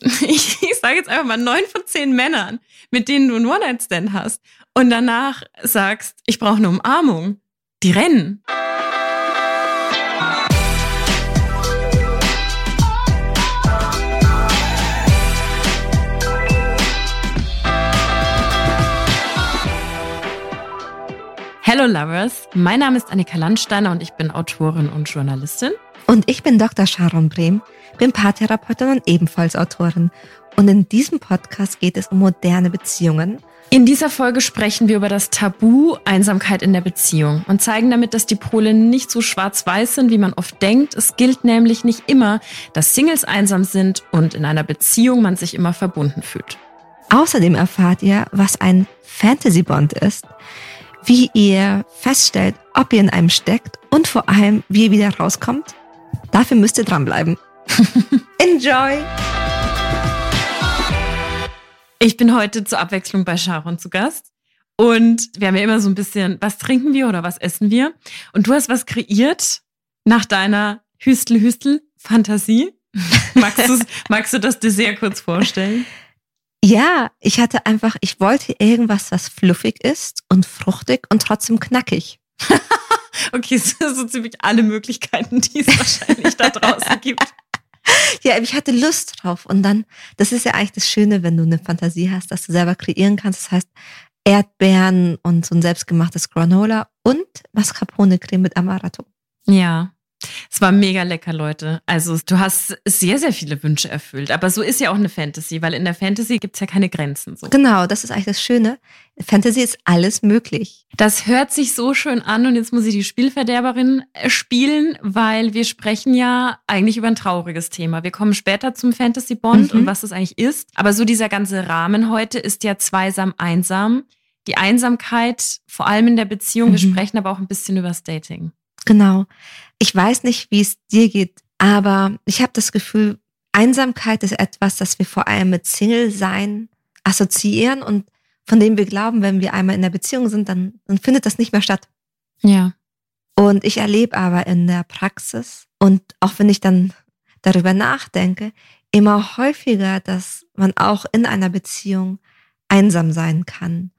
ich, ich sage jetzt einfach mal neun von zehn Männern, mit denen du einen One-Night-Stand hast und danach sagst, ich brauche eine Umarmung, die rennen. Hello Lovers, mein Name ist Annika Landsteiner und ich bin Autorin und Journalistin. Und ich bin Dr. Sharon Brehm, bin Paartherapeutin und ebenfalls Autorin. Und in diesem Podcast geht es um moderne Beziehungen. In dieser Folge sprechen wir über das Tabu Einsamkeit in der Beziehung und zeigen damit, dass die Pole nicht so schwarz-weiß sind, wie man oft denkt. Es gilt nämlich nicht immer, dass Singles einsam sind und in einer Beziehung man sich immer verbunden fühlt. Außerdem erfahrt ihr, was ein Fantasy Bond ist, wie ihr feststellt, ob ihr in einem steckt und vor allem, wie ihr wieder rauskommt. Dafür müsst ihr dranbleiben. Enjoy! Ich bin heute zur Abwechslung bei Sharon zu Gast. Und wir haben ja immer so ein bisschen, was trinken wir oder was essen wir? Und du hast was kreiert nach deiner Hüstel-Hüstel-Fantasie. magst, magst du das Dessert kurz vorstellen? Ja, ich hatte einfach, ich wollte irgendwas, was fluffig ist und fruchtig und trotzdem knackig. okay, so, so ziemlich alle Möglichkeiten, die es wahrscheinlich da draußen gibt. Ja, ich hatte Lust drauf. Und dann, das ist ja eigentlich das Schöne, wenn du eine Fantasie hast, dass du selber kreieren kannst. Das heißt, Erdbeeren und so ein selbstgemachtes Granola und Mascarpone-Creme mit Amaretto. Ja, es war mega lecker, Leute. Also du hast sehr, sehr viele Wünsche erfüllt. Aber so ist ja auch eine Fantasy, weil in der Fantasy gibt es ja keine Grenzen. So. Genau, das ist eigentlich das Schöne. Fantasy ist alles möglich. Das hört sich so schön an und jetzt muss ich die Spielverderberin äh, spielen, weil wir sprechen ja eigentlich über ein trauriges Thema. Wir kommen später zum Fantasy Bond mhm. und was das eigentlich ist. Aber so dieser ganze Rahmen heute ist ja zweisam einsam. Die Einsamkeit, vor allem in der Beziehung. Mhm. Wir sprechen aber auch ein bisschen über das Dating. Genau. Ich weiß nicht, wie es dir geht, aber ich habe das Gefühl, Einsamkeit ist etwas, das wir vor allem mit Single-Sein assoziieren und von dem wir glauben, wenn wir einmal in der Beziehung sind, dann, dann findet das nicht mehr statt. Ja. Und ich erlebe aber in der Praxis und auch wenn ich dann darüber nachdenke, immer häufiger, dass man auch in einer Beziehung einsam sein kann.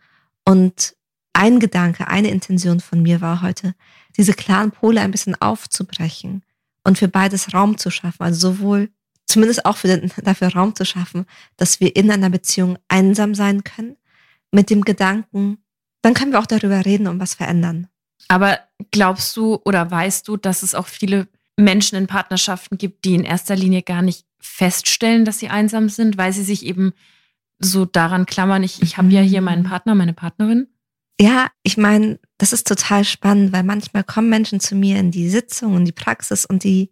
Und ein Gedanke, eine Intention von mir war heute, diese klaren Pole ein bisschen aufzubrechen und für beides Raum zu schaffen. Also sowohl, zumindest auch für den, dafür Raum zu schaffen, dass wir in einer Beziehung einsam sein können, mit dem Gedanken, dann können wir auch darüber reden und was verändern. Aber glaubst du oder weißt du, dass es auch viele Menschen in Partnerschaften gibt, die in erster Linie gar nicht feststellen, dass sie einsam sind, weil sie sich eben so daran klammern, ich, ich habe ja hier meinen Partner, meine Partnerin? Ja, ich meine, das ist total spannend, weil manchmal kommen Menschen zu mir in die Sitzung, in die Praxis und die,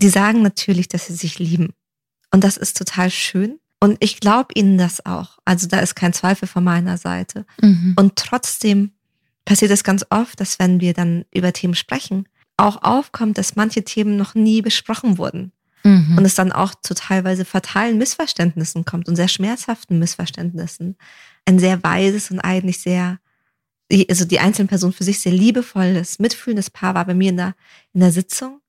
die sagen natürlich, dass sie sich lieben. Und das ist total schön. Und ich glaube ihnen das auch. Also da ist kein Zweifel von meiner Seite. Mhm. Und trotzdem passiert es ganz oft, dass wenn wir dann über Themen sprechen, auch aufkommt, dass manche Themen noch nie besprochen wurden. Mhm. Und es dann auch zu teilweise fatalen Missverständnissen kommt und sehr schmerzhaften Missverständnissen. Ein sehr weises und eigentlich sehr die, also die einzelne Person für sich sehr liebevolles, mitfühlendes Paar war bei mir in der, in der Sitzung.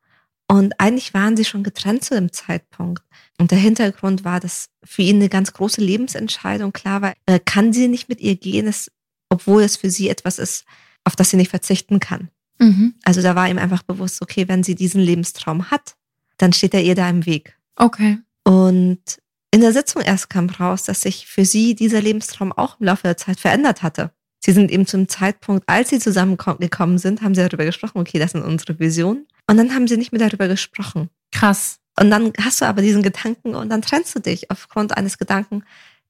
Und eigentlich waren sie schon getrennt zu dem Zeitpunkt. Und der Hintergrund war, dass für ihn eine ganz große Lebensentscheidung klar war, äh, kann sie nicht mit ihr gehen, es, obwohl es für sie etwas ist, auf das sie nicht verzichten kann. Mhm. Also da war ihm einfach bewusst, okay, wenn sie diesen Lebenstraum hat, dann steht er ihr da im Weg. Okay. Und in der Sitzung erst kam raus, dass sich für sie dieser Lebenstraum auch im Laufe der Zeit verändert hatte. Sie sind eben zum Zeitpunkt, als sie zusammengekommen sind, haben sie darüber gesprochen, okay, das sind unsere Visionen. Und dann haben sie nicht mehr darüber gesprochen. Krass. Und dann hast du aber diesen Gedanken und dann trennst du dich aufgrund eines Gedanken,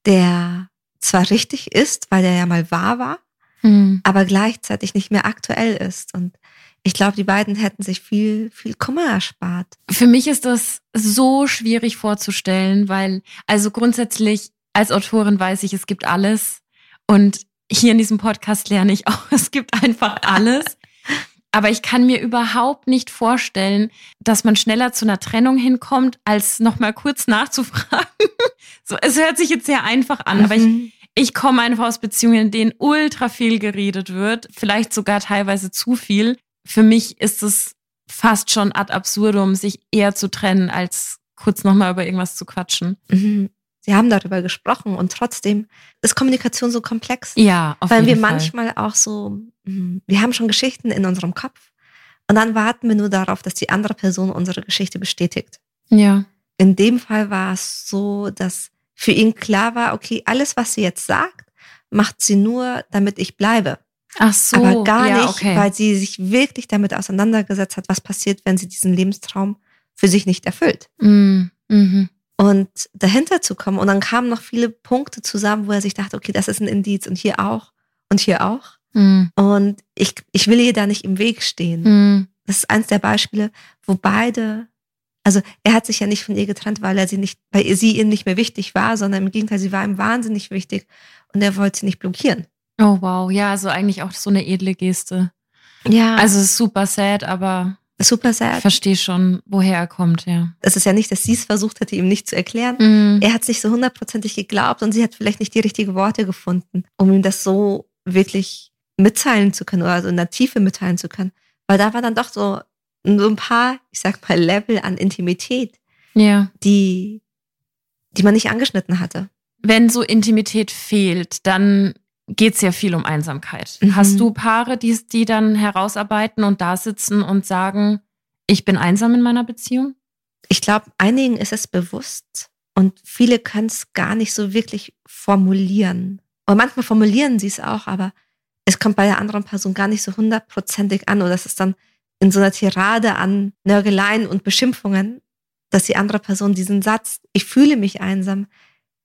der zwar richtig ist, weil der ja mal wahr war, mhm. aber gleichzeitig nicht mehr aktuell ist. Und ich glaube, die beiden hätten sich viel, viel Kummer erspart. Für mich ist das so schwierig vorzustellen, weil, also grundsätzlich als Autorin weiß ich, es gibt alles. Und hier in diesem Podcast lerne ich auch, es gibt einfach alles. Aber ich kann mir überhaupt nicht vorstellen, dass man schneller zu einer Trennung hinkommt, als nochmal kurz nachzufragen. so, es hört sich jetzt sehr einfach an, mhm. aber ich, mhm. ich komme einfach aus Beziehungen, in denen ultra viel geredet wird, vielleicht sogar teilweise zu viel. Für mich ist es fast schon ad absurdum, sich eher zu trennen, als kurz nochmal über irgendwas zu quatschen. Mhm. Sie haben darüber gesprochen und trotzdem ist Kommunikation so komplex. Ja, auf weil jeden wir Fall. manchmal auch so, mhm, wir haben schon Geschichten in unserem Kopf und dann warten wir nur darauf, dass die andere Person unsere Geschichte bestätigt. Ja. In dem Fall war es so, dass für ihn klar war, okay, alles, was sie jetzt sagt, macht sie nur, damit ich bleibe. Ach so. Aber gar ja, nicht, okay. weil sie sich wirklich damit auseinandergesetzt hat, was passiert, wenn sie diesen Lebenstraum für sich nicht erfüllt. Mm, mhm. Und dahinter zu kommen. Und dann kamen noch viele Punkte zusammen, wo er sich dachte, okay, das ist ein Indiz und hier auch und hier auch. Mm. Und ich, ich will ihr da nicht im Weg stehen. Mm. Das ist eins der Beispiele, wo beide, also er hat sich ja nicht von ihr getrennt, weil er sie nicht, weil sie ihm nicht mehr wichtig war, sondern im Gegenteil, sie war ihm wahnsinnig wichtig und er wollte sie nicht blockieren. Oh wow, ja, also eigentlich auch so eine edle Geste. Ja. Also super sad, aber super sad. Ich verstehe schon, woher er kommt, ja. Es ist ja nicht, dass sie es versucht hätte, ihm nicht zu erklären. Mm. Er hat sich so hundertprozentig geglaubt und sie hat vielleicht nicht die richtigen Worte gefunden, um ihm das so wirklich mitteilen zu können oder so in der Tiefe mitteilen zu können. Weil da war dann doch so, so ein paar, ich sag mal, Level an Intimität, ja. die, die man nicht angeschnitten hatte. Wenn so Intimität fehlt, dann geht es ja viel um Einsamkeit. Mhm. Hast du Paare, die, die dann herausarbeiten und da sitzen und sagen, ich bin einsam in meiner Beziehung? Ich glaube, einigen ist es bewusst und viele können es gar nicht so wirklich formulieren. Und manchmal formulieren sie es auch, aber es kommt bei der anderen Person gar nicht so hundertprozentig an oder es ist dann in so einer Tirade an Nörgeleien und Beschimpfungen, dass die andere Person diesen Satz, ich fühle mich einsam,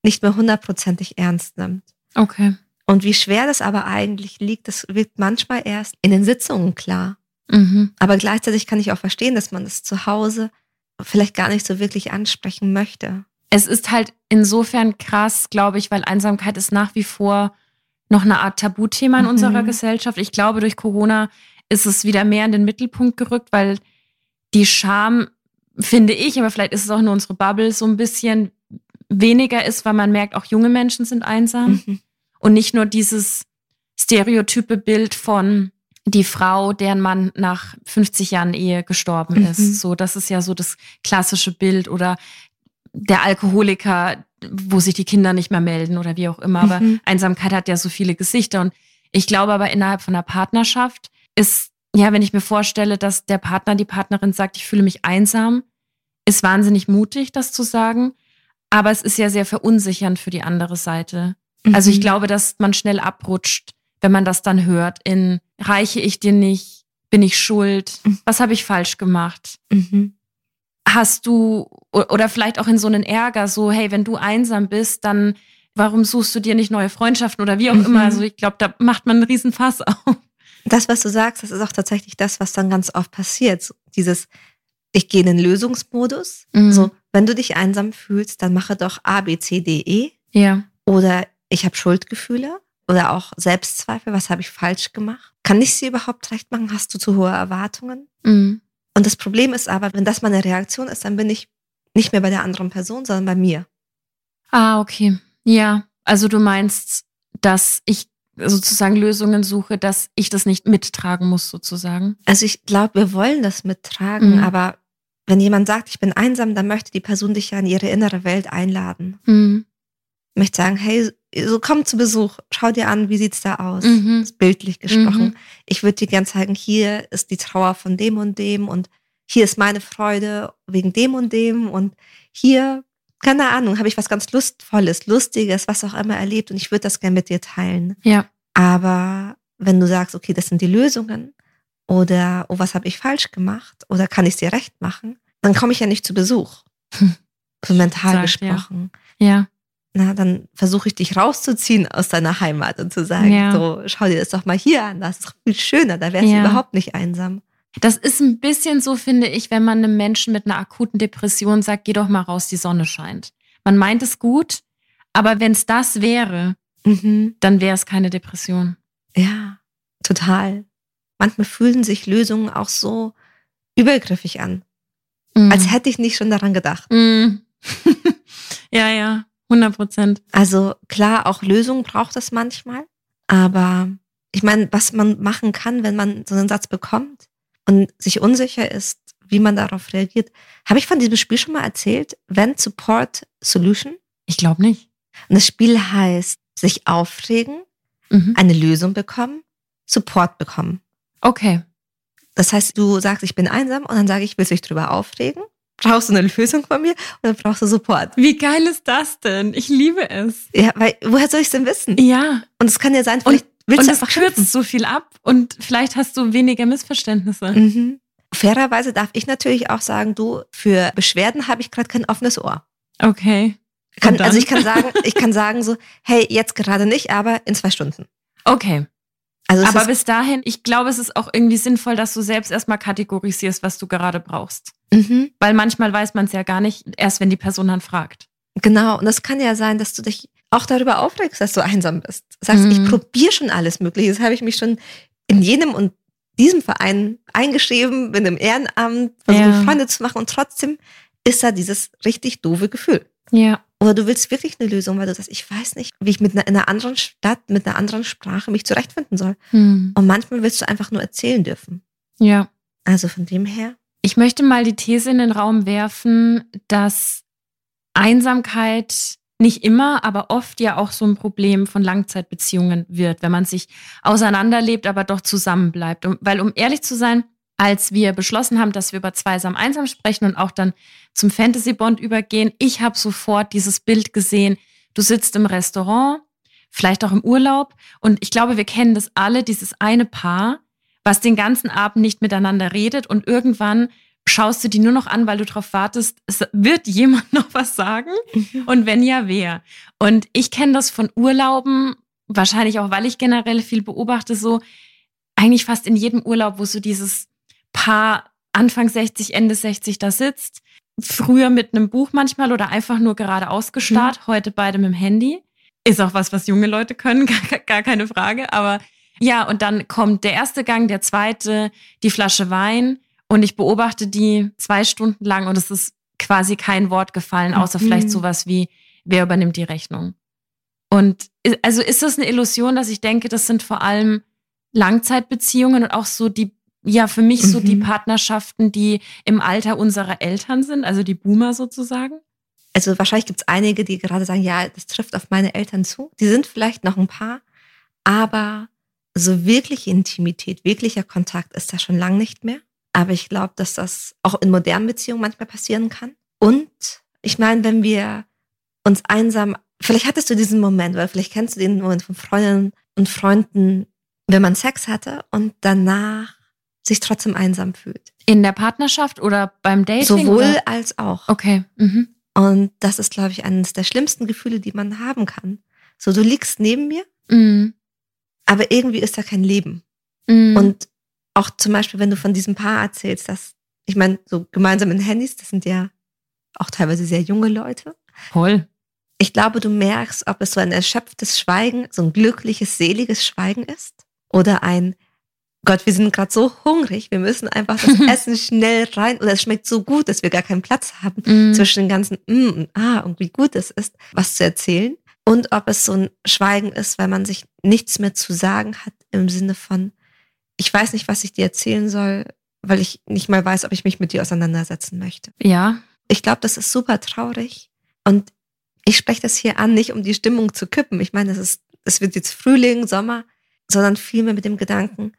nicht mehr hundertprozentig ernst nimmt. Okay. Und wie schwer das aber eigentlich liegt, das wird manchmal erst in den Sitzungen klar. Mhm. Aber gleichzeitig kann ich auch verstehen, dass man das zu Hause vielleicht gar nicht so wirklich ansprechen möchte. Es ist halt insofern krass, glaube ich, weil Einsamkeit ist nach wie vor noch eine Art Tabuthema in mhm. unserer Gesellschaft. Ich glaube, durch Corona ist es wieder mehr in den Mittelpunkt gerückt, weil die Scham, finde ich, aber vielleicht ist es auch nur unsere Bubble, so ein bisschen weniger ist, weil man merkt, auch junge Menschen sind einsam. Mhm. Und nicht nur dieses stereotype Bild von die Frau, deren Mann nach 50 Jahren Ehe gestorben ist. Mhm. So, das ist ja so das klassische Bild oder der Alkoholiker, wo sich die Kinder nicht mehr melden oder wie auch immer. Aber mhm. Einsamkeit hat ja so viele Gesichter. Und ich glaube aber innerhalb von einer Partnerschaft ist, ja, wenn ich mir vorstelle, dass der Partner, die Partnerin sagt, ich fühle mich einsam, ist wahnsinnig mutig, das zu sagen. Aber es ist ja sehr verunsichernd für die andere Seite. Also ich mhm. glaube, dass man schnell abrutscht, wenn man das dann hört, in reiche ich dir nicht, bin ich schuld, mhm. was habe ich falsch gemacht? Mhm. Hast du, oder vielleicht auch in so einen Ärger, so, hey, wenn du einsam bist, dann warum suchst du dir nicht neue Freundschaften oder wie auch mhm. immer? Also ich glaube, da macht man einen Riesenfass auf. Das, was du sagst, das ist auch tatsächlich das, was dann ganz oft passiert. Dieses, ich gehe in den Lösungsmodus. Mhm. So, wenn du dich einsam fühlst, dann mache doch A, B, C, D, E. Ja. Oder ich habe Schuldgefühle oder auch Selbstzweifel, was habe ich falsch gemacht? Kann ich sie überhaupt recht machen? Hast du zu hohe Erwartungen? Mhm. Und das Problem ist aber, wenn das meine Reaktion ist, dann bin ich nicht mehr bei der anderen Person, sondern bei mir. Ah, okay. Ja, also du meinst, dass ich sozusagen Lösungen suche, dass ich das nicht mittragen muss, sozusagen. Also ich glaube, wir wollen das mittragen, mhm. aber wenn jemand sagt, ich bin einsam, dann möchte die Person dich ja in ihre innere Welt einladen. Mhm. Möchte sagen, hey, so komm zu Besuch, schau dir an, wie sieht's da aus? Mhm. Bildlich gesprochen. Mhm. Ich würde dir gern zeigen, hier ist die Trauer von dem und dem und hier ist meine Freude wegen dem und dem und hier, keine Ahnung, habe ich was ganz Lustvolles, Lustiges, was auch immer erlebt und ich würde das gern mit dir teilen. Ja. Aber wenn du sagst, okay, das sind die Lösungen oder, oh, was habe ich falsch gemacht oder kann ich dir recht machen, dann komme ich ja nicht zu Besuch. So mental Sagt, gesprochen. Ja. ja na, dann versuche ich dich rauszuziehen aus deiner Heimat und zu sagen, ja. so, schau dir das doch mal hier an, das ist viel schöner, da wärst ja. du überhaupt nicht einsam. Das ist ein bisschen so, finde ich, wenn man einem Menschen mit einer akuten Depression sagt, geh doch mal raus, die Sonne scheint. Man meint es gut, aber wenn es das wäre, mhm. dann wäre es keine Depression. Ja, total. Manchmal fühlen sich Lösungen auch so übergriffig an. Mhm. Als hätte ich nicht schon daran gedacht. Mhm. ja, ja. 100 Prozent. Also klar, auch Lösungen braucht es manchmal. Aber ich meine, was man machen kann, wenn man so einen Satz bekommt und sich unsicher ist, wie man darauf reagiert. Habe ich von diesem Spiel schon mal erzählt? When Support Solution? Ich glaube nicht. Und das Spiel heißt sich aufregen, Mhm. eine Lösung bekommen, Support bekommen. Okay. Das heißt, du sagst, ich bin einsam und dann sage ich, willst du dich drüber aufregen? Brauchst du eine Lösung von mir oder brauchst du Support? Wie geil ist das denn? Ich liebe es. Ja, weil woher soll ich es denn wissen? Ja. Und es kann ja sein, vielleicht willst und du es einfach kürzt schimpfen. so viel ab und vielleicht hast du weniger Missverständnisse. Mhm. Fairerweise darf ich natürlich auch sagen, du, für Beschwerden habe ich gerade kein offenes Ohr. Okay. Kann, Und also ich kann sagen, ich kann sagen so, hey, jetzt gerade nicht, aber in zwei Stunden. Okay. Also Aber bis dahin, ich glaube, es ist auch irgendwie sinnvoll, dass du selbst erstmal kategorisierst, was du gerade brauchst. mhm, Weil manchmal weiß man es ja gar nicht, erst wenn die Person dann fragt. genau. Und es kann ja sein, dass du dich auch darüber aufregst, dass du einsam bist. Sagst, Mhm. ich probiere schon alles Mögliche. Das habe ich mich schon in jenem und diesem Verein eingeschrieben, bin im Ehrenamt, versuche Ja. Freunde zu machen und trotzdem ist da dieses richtig doofe Gefühl. Ja. Oder du willst wirklich eine Lösung, weil du sagst, ich weiß nicht, wie ich mit einer, in einer anderen Stadt, mit einer anderen Sprache mich zurechtfinden soll. Hm. Und manchmal willst du einfach nur erzählen dürfen. Ja. Also von dem her. Ich möchte mal die These in den Raum werfen, dass Einsamkeit nicht immer, aber oft ja auch so ein Problem von Langzeitbeziehungen wird, wenn man sich auseinanderlebt, aber doch zusammenbleibt. Und, weil, um ehrlich zu sein, als wir beschlossen haben, dass wir über Zweisam einsam sprechen und auch dann zum Fantasy Bond übergehen, ich habe sofort dieses Bild gesehen. Du sitzt im Restaurant, vielleicht auch im Urlaub, und ich glaube, wir kennen das alle, dieses eine Paar, was den ganzen Abend nicht miteinander redet und irgendwann schaust du die nur noch an, weil du darauf wartest, es wird jemand noch was sagen und wenn ja, wer? Und ich kenne das von Urlauben, wahrscheinlich auch, weil ich generell viel beobachte, so eigentlich fast in jedem Urlaub, wo so dieses Paar Anfang 60, Ende 60 da sitzt, früher mit einem Buch manchmal oder einfach nur gerade ausgestarrt, heute beide mit dem Handy. Ist auch was, was junge Leute können, gar, gar keine Frage, aber ja, und dann kommt der erste Gang, der zweite, die Flasche Wein und ich beobachte die zwei Stunden lang und es ist quasi kein Wort gefallen, außer Mhm. vielleicht sowas wie, wer übernimmt die Rechnung? Und also ist das eine Illusion, dass ich denke, das sind vor allem Langzeitbeziehungen und auch so die, ja, für mich so die Mhm. Partnerschaften, die im Alter unserer Eltern sind, also die Boomer sozusagen? Also wahrscheinlich gibt es einige, die gerade sagen, ja, das trifft auf meine Eltern zu. Die sind vielleicht noch ein paar, aber so wirkliche Intimität, wirklicher Kontakt ist da schon lang nicht mehr. Aber ich glaube, dass das auch in modernen Beziehungen manchmal passieren kann. Und ich meine, wenn wir uns einsam, vielleicht hattest du diesen Moment, weil vielleicht kennst du den Moment von Freundinnen und Freunden, wenn man Sex hatte und danach sich trotzdem einsam fühlt. In der Partnerschaft oder beim Dating? Sowohl Oder? als auch. Okay. Mhm. Und das ist, glaube ich, eines der schlimmsten Gefühle, die man haben kann. So, du liegst neben mir, Mhm. aber irgendwie ist da kein Leben. Mhm. Und auch zum Beispiel, wenn du von diesem Paar erzählst, dass, ich meine, so gemeinsam in Handys, das sind ja auch teilweise sehr junge Leute. Voll. Ich glaube, du merkst, ob es so ein erschöpftes Schweigen, so ein glückliches, seliges Schweigen ist oder ein Gott, wir sind gerade so hungrig, wir müssen einfach das Essen schnell rein oder es schmeckt so gut, dass wir gar keinen Platz haben Mhm. zwischen den ganzen mm und ah und wie gut es ist, was zu erzählen. Und ob es so ein Schweigen ist, weil man sich nichts mehr zu sagen hat im Sinne von, ich weiß nicht, was ich dir erzählen soll, weil ich nicht mal weiß, ob ich mich mit dir auseinandersetzen möchte. Ja. Ich glaube, das ist super traurig. Und ich spreche das hier an, nicht um die Stimmung zu kippen. Ich meine, es ist, es wird jetzt Frühling, Sommer, sondern vielmehr mit dem Gedanken,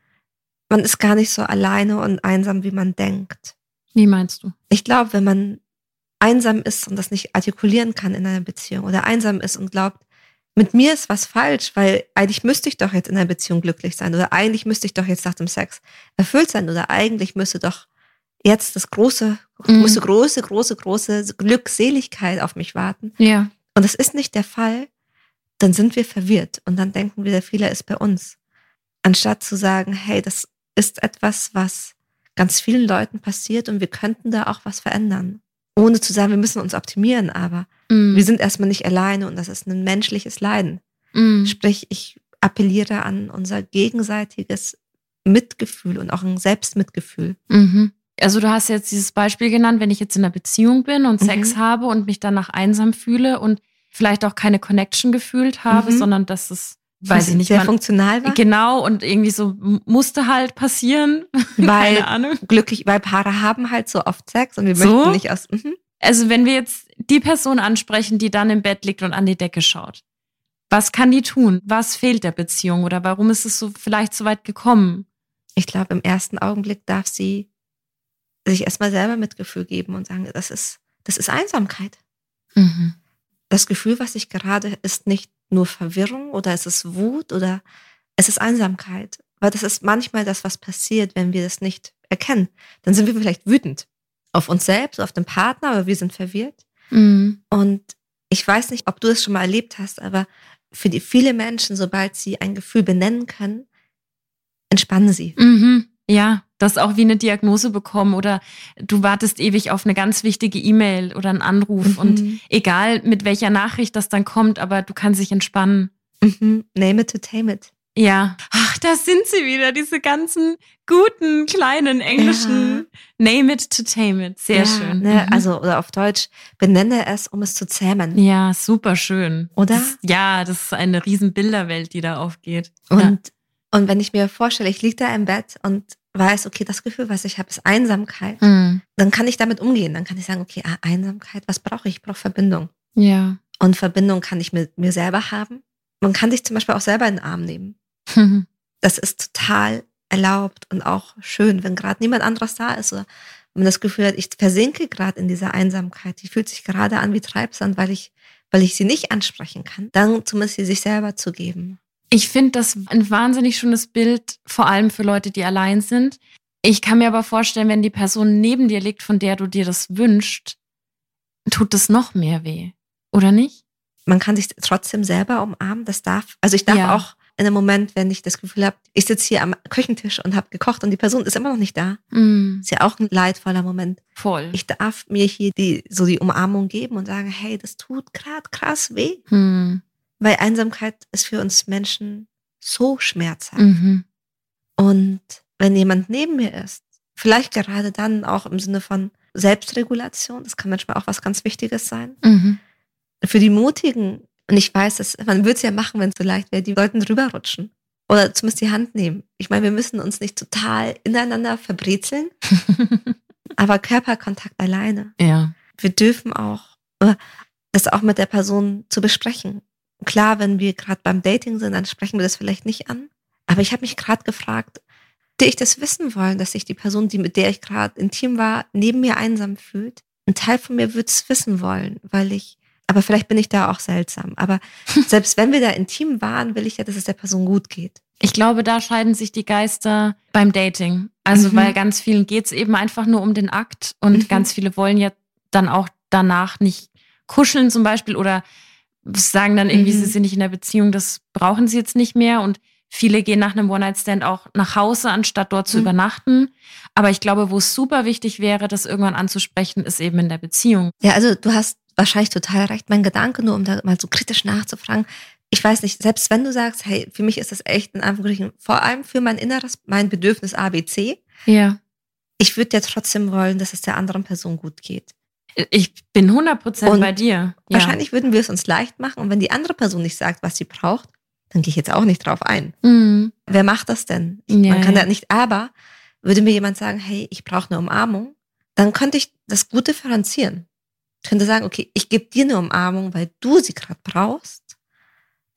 man ist gar nicht so alleine und einsam, wie man denkt. Wie meinst du? Ich glaube, wenn man einsam ist und das nicht artikulieren kann in einer Beziehung oder einsam ist und glaubt, mit mir ist was falsch, weil eigentlich müsste ich doch jetzt in einer Beziehung glücklich sein oder eigentlich müsste ich doch jetzt nach dem Sex erfüllt sein oder eigentlich müsste doch jetzt das große, Mhm. müsste große, große, große Glückseligkeit auf mich warten. Ja. Und das ist nicht der Fall, dann sind wir verwirrt und dann denken wir, der Fehler ist bei uns. Anstatt zu sagen, hey, das ist etwas, was ganz vielen Leuten passiert und wir könnten da auch was verändern. Ohne zu sagen, wir müssen uns optimieren, aber Mhm. wir sind erstmal nicht alleine und das ist ein menschliches Leiden. Mhm. Sprich, ich appelliere an unser gegenseitiges Mitgefühl und auch ein Selbstmitgefühl. Mhm. Also du hast jetzt dieses Beispiel genannt, wenn ich jetzt in einer Beziehung bin und Mhm. Sex habe und mich danach einsam fühle und vielleicht auch keine Connection gefühlt habe, Mhm. sondern dass es weiß ich nicht, sehr man, funktional war. Genau, und irgendwie so musste halt passieren. Weil Keine Ahnung. glücklich, weil Paare haben halt so oft Sex und wir So? möchten nicht aus. Mhm. Also wenn wir jetzt die Person ansprechen, die dann im Bett liegt und an die Decke schaut, was kann die tun? Was fehlt der Beziehung oder warum ist es so vielleicht so weit gekommen? Ich glaube, im ersten Augenblick darf sie sich erstmal selber Mitgefühl geben und sagen, das ist, das ist Einsamkeit. Mhm. Das Gefühl, was ich gerade ist nicht nur Verwirrung oder es ist Wut oder es ist Einsamkeit. Weil das ist manchmal das, was passiert, wenn wir das nicht erkennen. Dann sind wir vielleicht wütend auf uns selbst, auf den Partner, aber wir sind verwirrt. Mhm. Und ich weiß nicht, ob du es schon mal erlebt hast, aber für die viele Menschen, sobald sie ein Gefühl benennen können, entspannen sie. Mhm. Ja, das auch wie eine Diagnose bekommen oder du wartest ewig auf eine ganz wichtige E-Mail oder einen Anruf und Mhm. egal mit welcher Nachricht das dann kommt, aber du kannst dich entspannen. Mhm. Name it to tame it. Ja. Ach, da sind sie wieder, diese ganzen guten, kleinen englischen Name it to tame it. Sehr ja, schön. Ne? Mhm. Also, oder auf Deutsch, benenne es, um es zu zähmen. ja, super schön. Oder? Das, ja, das ist eine riesen Bilderwelt, die da aufgeht. Und, und wenn ich mir vorstelle, ich liege da im Bett und weiß, okay, das Gefühl, was ich habe, ist Einsamkeit. Mhm. dann kann ich damit umgehen. Dann kann ich sagen, okay, ah, Einsamkeit, was brauche ich? Ich brauche Verbindung. ja. Und Verbindung kann ich mit mir selber haben. Man kann sich zum Beispiel auch selber in den Arm nehmen. Das ist total erlaubt und auch schön, wenn gerade niemand anderes da ist oder man das Gefühl hat, ich versinke gerade in dieser Einsamkeit, die fühlt sich gerade an wie Treibsand, weil ich, weil ich sie nicht ansprechen kann, dann zumindest sie sich selber zu geben. Ich finde das ein wahnsinnig schönes Bild, vor allem für Leute, die allein sind. Ich kann mir aber vorstellen, wenn die Person neben dir liegt, von der du dir das wünschst, tut das noch mehr weh. Oder nicht? Man kann sich trotzdem selber umarmen, das darf, also ich darf Ja. auch in einem Moment, wenn ich das Gefühl habe, ich sitze hier am Küchentisch und habe gekocht und die Person ist immer noch nicht da, Mm, ist ja auch ein leidvoller Moment. voll. Ich darf mir hier die, so die Umarmung geben und sagen, hey, das tut gerade krass weh. Hm, Weil Einsamkeit ist für uns Menschen so schmerzhaft. mhm. Und wenn jemand neben mir ist, vielleicht gerade dann auch im Sinne von Selbstregulation, das kann manchmal auch was ganz Wichtiges sein. Mhm. Für die Mutigen, und ich weiß, dass, man würde es ja machen, wenn es so leicht wäre, die sollten drüberrutschen. Oder zumindest die Hand nehmen. Ich meine, wir müssen uns nicht total ineinander verbrezeln, aber Körperkontakt alleine. ja. wir dürfen auch äh, das auch mit der Person zu besprechen. Klar, wenn wir gerade beim Dating sind, dann sprechen wir das vielleicht nicht an. Aber ich habe mich gerade gefragt, würde ich das wissen wollen, dass sich die Person, die mit der ich gerade intim war, neben mir einsam fühlt? Ein Teil von mir würde es wissen wollen, weil ich, aber vielleicht bin ich da auch seltsam. Aber selbst wenn wir da intim waren, will ich ja, dass es der Person gut geht. Ich glaube, da scheiden sich die Geister beim Dating. Also, Mhm. weil ganz vielen geht's eben einfach nur um den Akt und Mhm. ganz viele wollen ja dann auch danach nicht kuscheln zum Beispiel oder sagen dann irgendwie, Mhm. sie sind nicht in der Beziehung, das brauchen sie jetzt nicht mehr und viele gehen nach einem One-Night-Stand auch nach Hause, anstatt dort zu Mhm. übernachten. Aber ich glaube, wo es super wichtig wäre, das irgendwann anzusprechen, ist eben in der Beziehung. Ja, also du hast wahrscheinlich total recht. Mein Gedanke, nur um da mal so kritisch nachzufragen, ich weiß nicht, selbst wenn du sagst, hey, für mich ist das echt in Anführungsstrichen, vor allem für mein Inneres, mein Bedürfnis ABC, Ja. ich würde ja trotzdem wollen, dass es der anderen Person gut geht. Ich bin 100% Und bei dir. Ja. Wahrscheinlich würden wir es uns leicht machen und wenn die andere Person nicht sagt, was sie braucht, dann gehe ich jetzt auch nicht drauf ein. Mhm. Wer macht das denn? Ich, Ja, man kann ja. da nicht, aber würde mir jemand sagen, hey, ich brauche eine Umarmung, dann könnte ich das gut differenzieren. Ich könnte sagen, okay, ich gebe dir eine Umarmung, weil du sie gerade brauchst.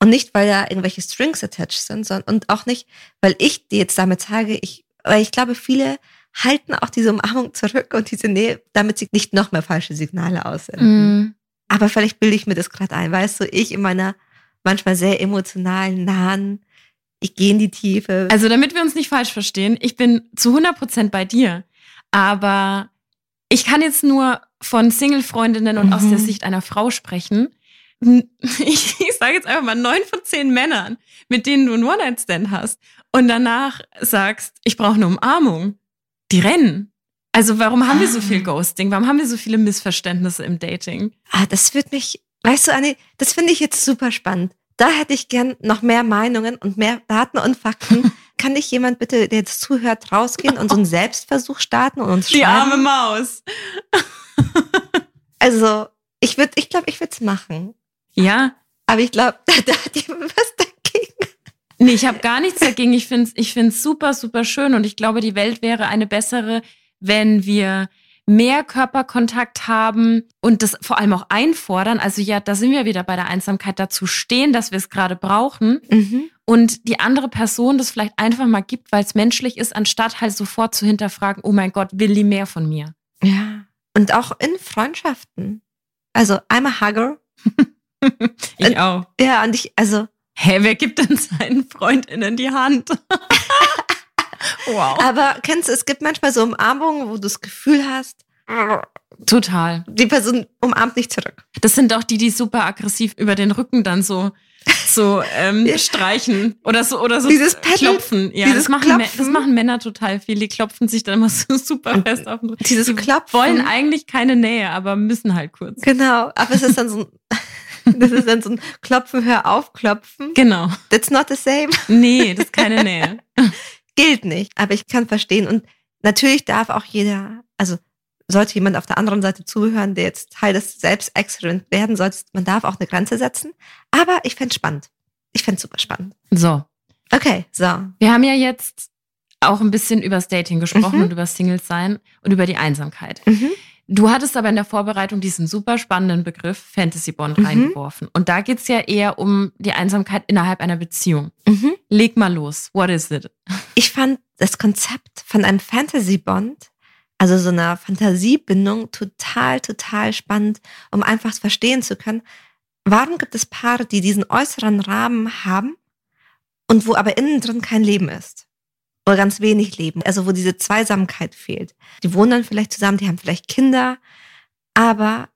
Und nicht, weil da irgendwelche Strings attached sind, sondern und auch nicht, weil ich dir jetzt damit sage, ich, weil ich glaube, viele halten auch diese Umarmung zurück und diese Nähe, damit sie nicht noch mehr falsche Signale aussenden. Mhm. Aber vielleicht bilde ich mir das gerade ein, weißt du, ich in meiner manchmal sehr emotionalen, nahen, ich gehe in die Tiefe. Also, damit wir uns nicht falsch verstehen, ich bin zu 100% bei dir. Aber ich kann jetzt nur von Single-Freundinnen und Mhm. aus der Sicht einer Frau sprechen. Ich, ich sage jetzt einfach mal neun von zehn Männern, mit denen du einen One-Night-Stand hast und danach sagst, ich brauche eine Umarmung. Die rennen. Also warum haben wir so viel Ah. Ghosting? Warum haben wir so viele Missverständnisse im Dating? ah, das wird mich, weißt du, Anni, das finde ich jetzt super spannend. Da hätte ich gern noch mehr Meinungen und mehr Daten und Fakten. Kann ich jemand bitte, der jetzt zuhört, rausgehen und so einen Selbstversuch starten und uns Die arme? Maus. Also, ich würde, ich glaube, ich würde es machen. Ja, Aber ich glaube, da, da hat jemand was dagegen. Nee, ich habe gar nichts dagegen. Ich finde es ich find's super, super schön und ich glaube, die Welt wäre eine bessere, wenn wir mehr Körperkontakt haben und das vor allem auch einfordern. Also ja, da sind wir wieder bei der Einsamkeit, dazu stehen, dass wir es gerade brauchen Mhm. und die andere Person das vielleicht einfach mal gibt, weil es menschlich ist, anstatt halt sofort zu hinterfragen, oh mein Gott, will die mehr von mir? Ja. Und auch in Freundschaften. Also, I'm a hugger. Ich auch. Ja, und ich, also, Hä, wer gibt denn seinen FreundInnen die Hand? wow. aber kennst du, es gibt manchmal so Umarmungen, wo du das Gefühl hast, Total. die Person umarmt nicht zurück. Das sind doch die, die super aggressiv über den Rücken dann so so ähm, Ja. streichen oder so oder so Dieses Paddle, klopfen. Ja, dieses das machen, Klopfen. das machen Männer total viel. Die klopfen sich dann immer so super fest auf den Rücken. Dieses Die Klopfen. wollen eigentlich keine Nähe, aber müssen halt kurz. Genau, aber es ist dann so ein, das ist dann so ein Klopfen, hör auf, Klopfen. Genau. That's not the same. Nee, das ist keine Nähe. Gilt nicht. Aber ich kann verstehen. Und natürlich darf auch jeder, also sollte jemand auf der anderen Seite zuhören, der jetzt Teil des Selbstexperiments werden sollte, man darf auch eine Grenze setzen. Aber ich fände spannend. Ich fände super spannend. So, Okay, so. wir haben ja jetzt auch ein bisschen über das Dating gesprochen Mhm. und über Singles sein und über die Einsamkeit. Mhm. Du hattest aber in der Vorbereitung diesen super spannenden Begriff Fantasy Bond Mhm. reingeworfen. Und da geht's ja eher um die Einsamkeit innerhalb einer Beziehung. Mhm. Leg mal los. What is it? Ich fand das Konzept von einem Fantasy-Bond, also so einer Fantasiebindung, total, total spannend, um einfach verstehen zu können, warum gibt es Paare, die diesen äußeren Rahmen haben und wo aber innen drin kein Leben ist. Oder ganz wenig Leben, also wo diese Zweisamkeit fehlt. Die wohnen dann vielleicht zusammen, die haben vielleicht Kinder, aber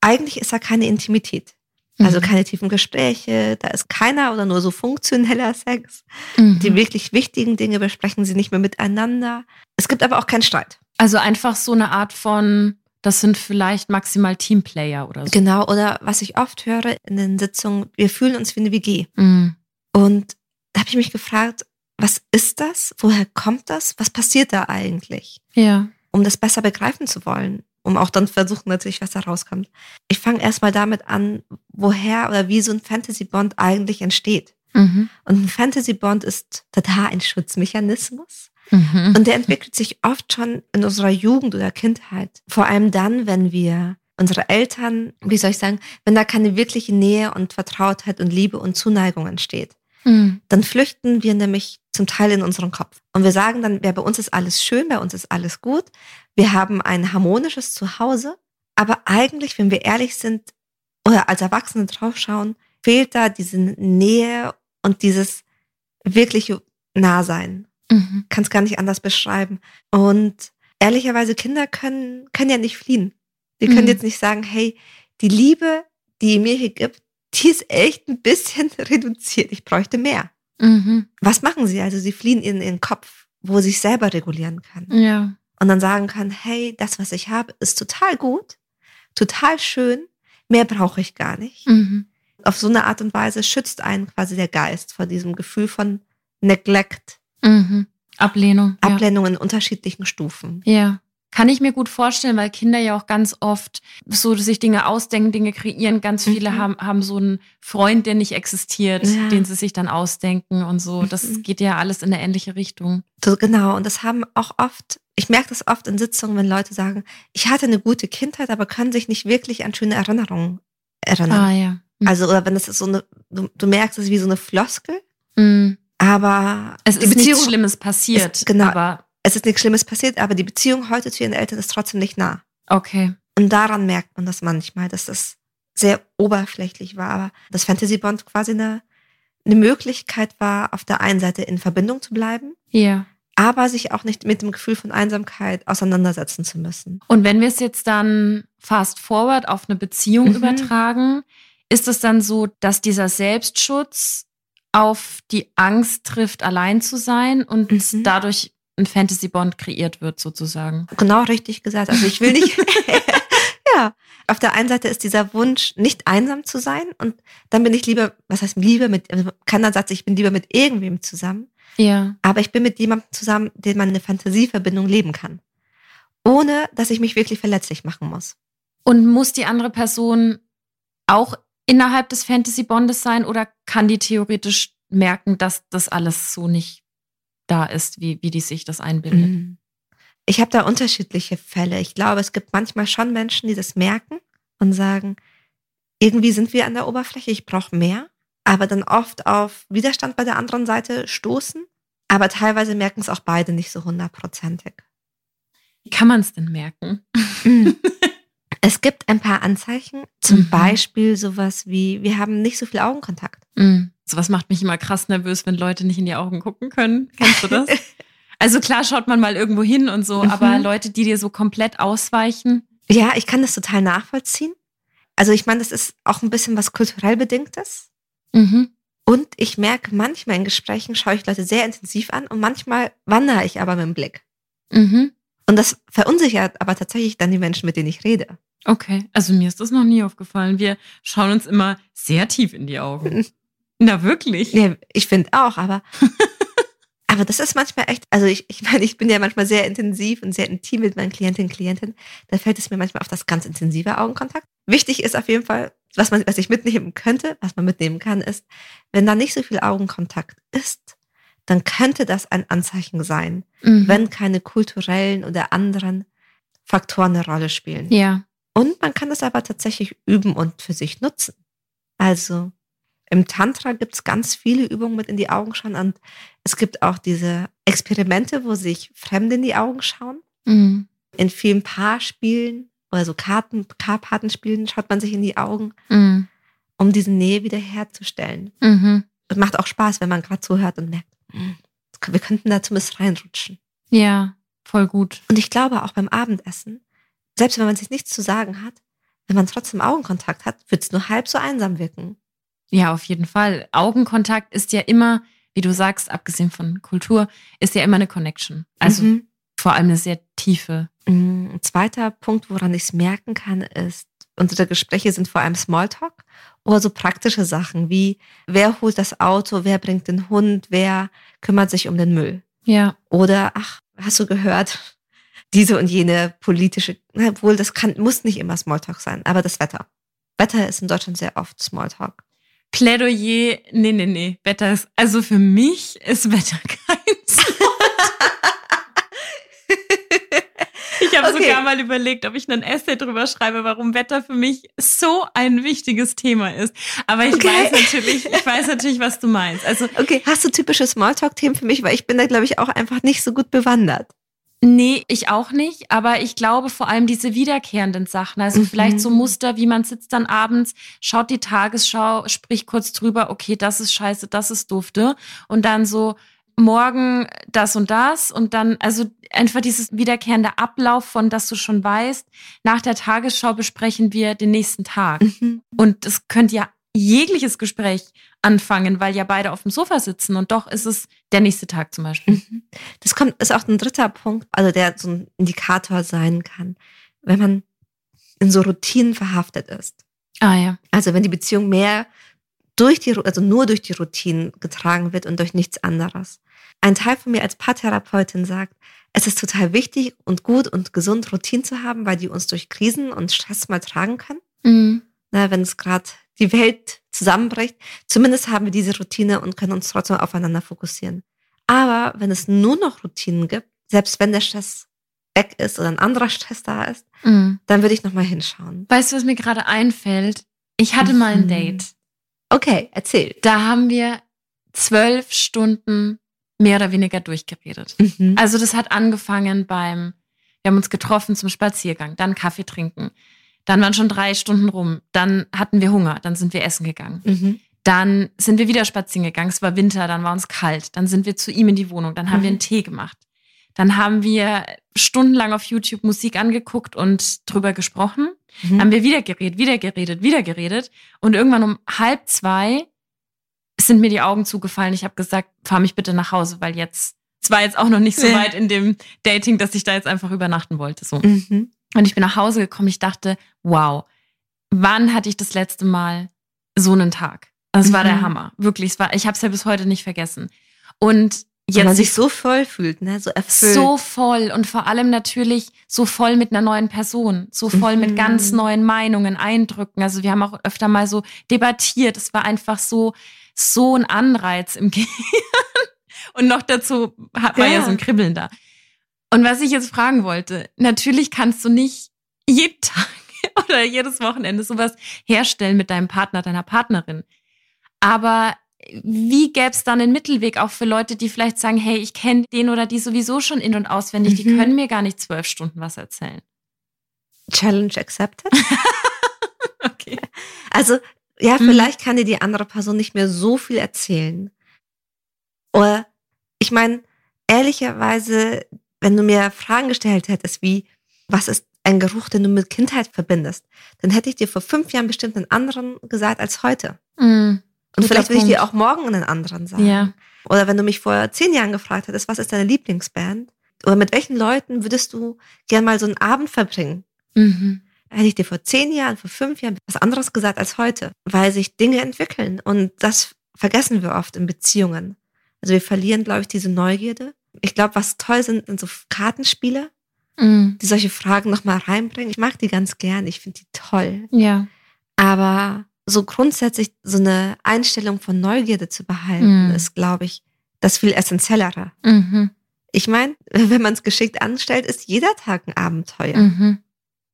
eigentlich ist da keine Intimität. Also Mhm. keine tiefen Gespräche, da ist keiner oder nur so funktioneller Sex. Mhm. Die wirklich wichtigen Dinge besprechen sie nicht mehr miteinander. Es gibt aber auch keinen Streit. Also einfach so eine Art von, das sind vielleicht maximal Teamplayer oder so. Genau, oder was ich oft höre in den Sitzungen, wir fühlen uns wie eine WG. Mhm. Und da habe ich mich gefragt, was ist das? Woher kommt das? Was passiert da eigentlich? Ja. Um das besser begreifen zu wollen, um auch dann versuchen natürlich, was da rauskommt. Ich fange erstmal damit an, woher oder wie so ein Fantasy-Bond eigentlich entsteht. Mhm. Und ein Fantasy-Bond ist total ein Schutzmechanismus. Mhm. Und der entwickelt sich oft schon in unserer Jugend oder Kindheit. Vor allem dann, wenn wir unsere Eltern, wie soll ich sagen, wenn da keine wirkliche Nähe und Vertrautheit und Liebe und Zuneigung entsteht. Mhm. Dann flüchten wir nämlich zum Teil in unseren Kopf. Und wir sagen dann, ja, bei uns ist alles schön, bei uns ist alles gut. Wir haben ein harmonisches Zuhause. Aber eigentlich, wenn wir ehrlich sind oder als Erwachsene draufschauen, fehlt da diese Nähe und dieses wirkliche Nahsein Mhm. kann es gar nicht anders beschreiben. Und ehrlicherweise, Kinder können, können ja nicht fliehen. Die können Mhm. jetzt nicht sagen, hey, die Liebe, die ihr mir hier gibt, die ist echt ein bisschen reduziert. Ich bräuchte mehr. Mhm. Was machen sie? Also sie fliehen in ihren Kopf, wo sie sich selber regulieren kann. Ja. Und dann sagen kann, hey, das, was ich habe, ist total gut, total schön, mehr brauche ich gar nicht. Mhm. Auf so eine Art und Weise schützt einen quasi der Geist vor diesem Gefühl von Neglect, Mhm. Ablehnung. Ja. Ablehnung in unterschiedlichen Stufen. Ja. Kann ich mir gut vorstellen, weil Kinder ja auch ganz oft so sich Dinge ausdenken, Dinge kreieren. Ganz viele Mhm. haben, haben so einen Freund, der nicht existiert, Ja. den sie sich dann ausdenken und so. Das Mhm. geht ja alles in eine ähnliche Richtung. So, genau. Und das haben auch oft, ich merke das oft in Sitzungen, wenn Leute sagen, ich hatte eine gute Kindheit, aber können sich nicht wirklich an schöne Erinnerungen erinnern. Ah ja. Mhm. Also, oder wenn es ist so eine, du, du merkst, es ist wie so eine Floskel, Mhm. aber Es ist Beziehung, nichts Schlimmes passiert. ist- genau. Aber es ist nichts Schlimmes passiert, aber die Beziehung heute zu ihren Eltern ist trotzdem nicht nah. okay. Und daran merkt man das manchmal, dass das sehr oberflächlich war. Aber das Fantasy Bond quasi eine, eine Möglichkeit war, auf der einen Seite in Verbindung zu bleiben, Ja. aber sich auch nicht mit dem Gefühl von Einsamkeit auseinandersetzen zu müssen. Und wenn wir es jetzt dann fast forward auf eine Beziehung Mhm. übertragen, ist es dann so, dass dieser Selbstschutz auf die Angst trifft, allein zu sein und Mhm. dadurch ein Fantasy-Bond kreiert wird, sozusagen. Genau richtig gesagt. Also ich will nicht. ja. Auf der einen Seite ist dieser Wunsch, nicht einsam zu sein. Und dann bin ich lieber, was heißt lieber mit, also keiner sagt, ich bin lieber mit irgendwem zusammen. Ja. Aber ich bin mit jemandem zusammen, den man eine Fantasieverbindung leben kann. Ohne, dass ich mich wirklich verletzlich machen muss. Und muss die andere Person auch innerhalb des Fantasy-Bondes sein oder kann die theoretisch merken, dass das alles so nicht da ist, wie, wie die sich das einbildet. Mhm. Ich habe da unterschiedliche Fälle. Ich glaube, es gibt manchmal schon Menschen, die das merken und sagen, irgendwie sind wir an der Oberfläche, ich brauche mehr, aber dann oft auf Widerstand bei der anderen Seite stoßen. Aber teilweise merken es auch beide nicht so hundertprozentig. Wie kann man es denn merken? Es gibt ein paar Anzeichen, zum mhm. Beispiel sowas wie, wir haben nicht so viel Augenkontakt. Mhm. Sowas macht mich immer krass nervös, wenn Leute nicht in die Augen gucken können. Kennst du das? also klar schaut man mal irgendwo hin und so, mhm. aber Leute, die dir so komplett ausweichen. Ja, ich kann das total nachvollziehen. Also ich meine, das ist auch ein bisschen was kulturell bedingtes. Mhm. Und ich merke manchmal in Gesprächen schaue ich Leute sehr intensiv an und manchmal wandere ich aber mit dem Blick. Mhm. Und das verunsichert aber tatsächlich dann die Menschen, mit denen ich rede. Okay, also mir ist das noch nie aufgefallen. Wir schauen uns immer sehr tief in die Augen. Na wirklich? Ja, ich finde auch, aber aber das ist manchmal echt, also ich, ich meine, ich bin ja manchmal sehr intensiv und sehr intim mit meinen Klientinnen und Klienten. Da fällt es mir manchmal auf das ganz intensive Augenkontakt. Wichtig ist auf jeden Fall, was man, was ich mitnehmen könnte, was man mitnehmen kann, ist, wenn da nicht so viel Augenkontakt ist, dann könnte das ein Anzeichen sein, mhm. wenn keine kulturellen oder anderen Faktoren eine Rolle spielen. Ja. Und man kann das aber tatsächlich üben und für sich nutzen. Also im Tantra gibt es ganz viele Übungen mit in die Augen schauen und es gibt auch diese Experimente, wo sich Fremde in die Augen schauen. Mhm. In vielen Paarspielen oder so Karten, Karpatenspielen schaut man sich in die Augen, mhm. um diese Nähe wiederherzustellen. Mhm. Es macht auch Spaß, wenn man gerade zuhört und merkt, hm, wir könnten da zumindest reinrutschen. Ja, voll gut. Und ich glaube auch beim Abendessen selbst wenn man sich nichts zu sagen hat, wenn man trotzdem Augenkontakt hat, wird es nur halb so einsam wirken. Ja, auf jeden Fall. Augenkontakt ist ja immer, wie du sagst, abgesehen von Kultur, ist ja immer eine Connection. Also mhm. vor allem eine sehr tiefe. Mhm. Ein zweiter Punkt, woran ich es merken kann, ist, unsere Gespräche sind vor allem Smalltalk oder so praktische Sachen wie, wer holt das Auto, wer bringt den Hund, wer kümmert sich um den Müll. Ja. Oder, ach, hast du gehört, diese und jene politische, obwohl das kann, muss nicht immer Smalltalk sein, aber das Wetter. Wetter ist in Deutschland sehr oft Smalltalk. Plädoyer, nee, nee, nee, Wetter ist, also für mich ist Wetter kein Smalltalk. Ich habe okay. sogar mal überlegt, ob ich einen Essay drüber schreibe, warum Wetter für mich so ein wichtiges Thema ist. Aber ich okay. weiß natürlich, ich weiß natürlich, was du meinst. Also okay, hast du typische Smalltalk-Themen für mich, weil ich bin da glaube ich auch einfach nicht so gut bewandert. Nee, ich auch nicht, aber ich glaube vor allem diese wiederkehrenden Sachen, also mhm. vielleicht so Muster, wie man sitzt dann abends, schaut die Tagesschau, spricht kurz drüber, okay, das ist scheiße, das ist dufte und dann so morgen das und das und dann also einfach dieses wiederkehrende Ablauf von, dass du schon weißt, nach der Tagesschau besprechen wir den nächsten Tag. Mhm. Und es könnte ja jegliches Gespräch anfangen, weil ja beide auf dem Sofa sitzen und doch ist es der nächste Tag zum Beispiel. Mhm. Das kommt, ist auch ein dritter Punkt, also der so ein Indikator sein kann, wenn man in so Routinen verhaftet ist. Ah ja. Also wenn die Beziehung mehr durch die, also nur durch die Routinen getragen wird und durch nichts anderes. Ein Teil von mir als Paartherapeutin sagt, es ist total wichtig und gut und gesund, Routinen zu haben, weil die uns durch Krisen und Stress mal tragen können. Mhm. Na, wenn es gerade die Welt zusammenbricht, zumindest haben wir diese Routine und können uns trotzdem aufeinander fokussieren. Aber wenn es nur noch Routinen gibt, selbst wenn der Stress weg ist oder ein anderer Stress da ist, mhm. dann würde ich nochmal hinschauen. Weißt du, was mir gerade einfällt? Ich hatte mhm. mal ein mhm. Date. Okay, erzähl. Da haben wir zwölf Stunden mehr oder weniger durchgeredet. Mhm. Also das hat angefangen beim, wir haben uns getroffen zum Spaziergang, dann Kaffee trinken, dann waren schon drei Stunden rum. Dann hatten wir Hunger. Dann sind wir essen gegangen. Mhm. Dann sind wir wieder spazieren gegangen. Es war Winter, dann war uns kalt. Dann sind wir zu ihm in die Wohnung. Dann haben mhm. wir einen Tee gemacht. Dann haben wir stundenlang auf YouTube Musik angeguckt und drüber gesprochen. Mhm. Haben wir wieder geredet, wieder geredet, wieder geredet. Und irgendwann um halb zwei sind mir die Augen zugefallen. Ich habe gesagt, fahr mich bitte nach Hause, weil jetzt, es war jetzt auch noch nicht so weit in dem Dating, dass ich da jetzt einfach übernachten wollte. So. Mhm. Und ich bin nach Hause gekommen. Ich dachte, wow, wann hatte ich das letzte Mal so einen Tag? Das war mhm. der Hammer. Wirklich, es war, ich habe es ja bis heute nicht vergessen. Und jetzt. Wenn man sich so voll fühlt, ne? So erfüllt. So voll und vor allem natürlich so voll mit einer neuen Person, so voll mhm. mit ganz neuen Meinungen, Eindrücken. Also wir haben auch öfter mal so debattiert. Es war einfach so, so ein Anreiz im Gehirn. Und noch dazu hat man ja. ja so ein Kribbeln da. Und was ich jetzt fragen wollte, natürlich kannst du nicht jeden Tag oder jedes Wochenende sowas herstellen mit deinem Partner, deiner Partnerin. Aber wie gäbe es dann einen Mittelweg auch für Leute, die vielleicht sagen, hey, ich kenne den oder die sowieso schon in- und auswendig, mhm. die können mir gar nicht zwölf Stunden was erzählen. Challenge accepted. okay. Also, ja, mhm. vielleicht kann dir die andere Person nicht mehr so viel erzählen. Oder, ich meine, ehrlicherweise, wenn du mir Fragen gestellt hättest, wie, was ist ein Geruch, den du mit Kindheit verbindest, dann hätte ich dir vor fünf Jahren bestimmt einen anderen gesagt als heute. Mhm. Und vielleicht will ich dir auch morgen einen anderen sagen. Ja. Oder wenn du mich vor zehn Jahren gefragt hättest, was ist deine Lieblingsband? Oder mit welchen Leuten würdest du gern mal so einen Abend verbringen? Mhm. Hätte ich dir vor zehn Jahren, vor fünf Jahren was anderes gesagt als heute, weil sich Dinge entwickeln. Und das vergessen wir oft in Beziehungen. Also wir verlieren, glaube ich, diese Neugierde. Ich glaube, was toll sind, sind so Kartenspiele, mhm. die solche Fragen nochmal reinbringen. Ich mag die ganz gern. Ich finde die toll. Ja. Aber so grundsätzlich so eine Einstellung von Neugierde zu behalten, mhm. ist, glaube ich, das viel essentiellere. Mhm. Ich meine, wenn man es geschickt anstellt, ist jeder Tag ein Abenteuer. Mhm.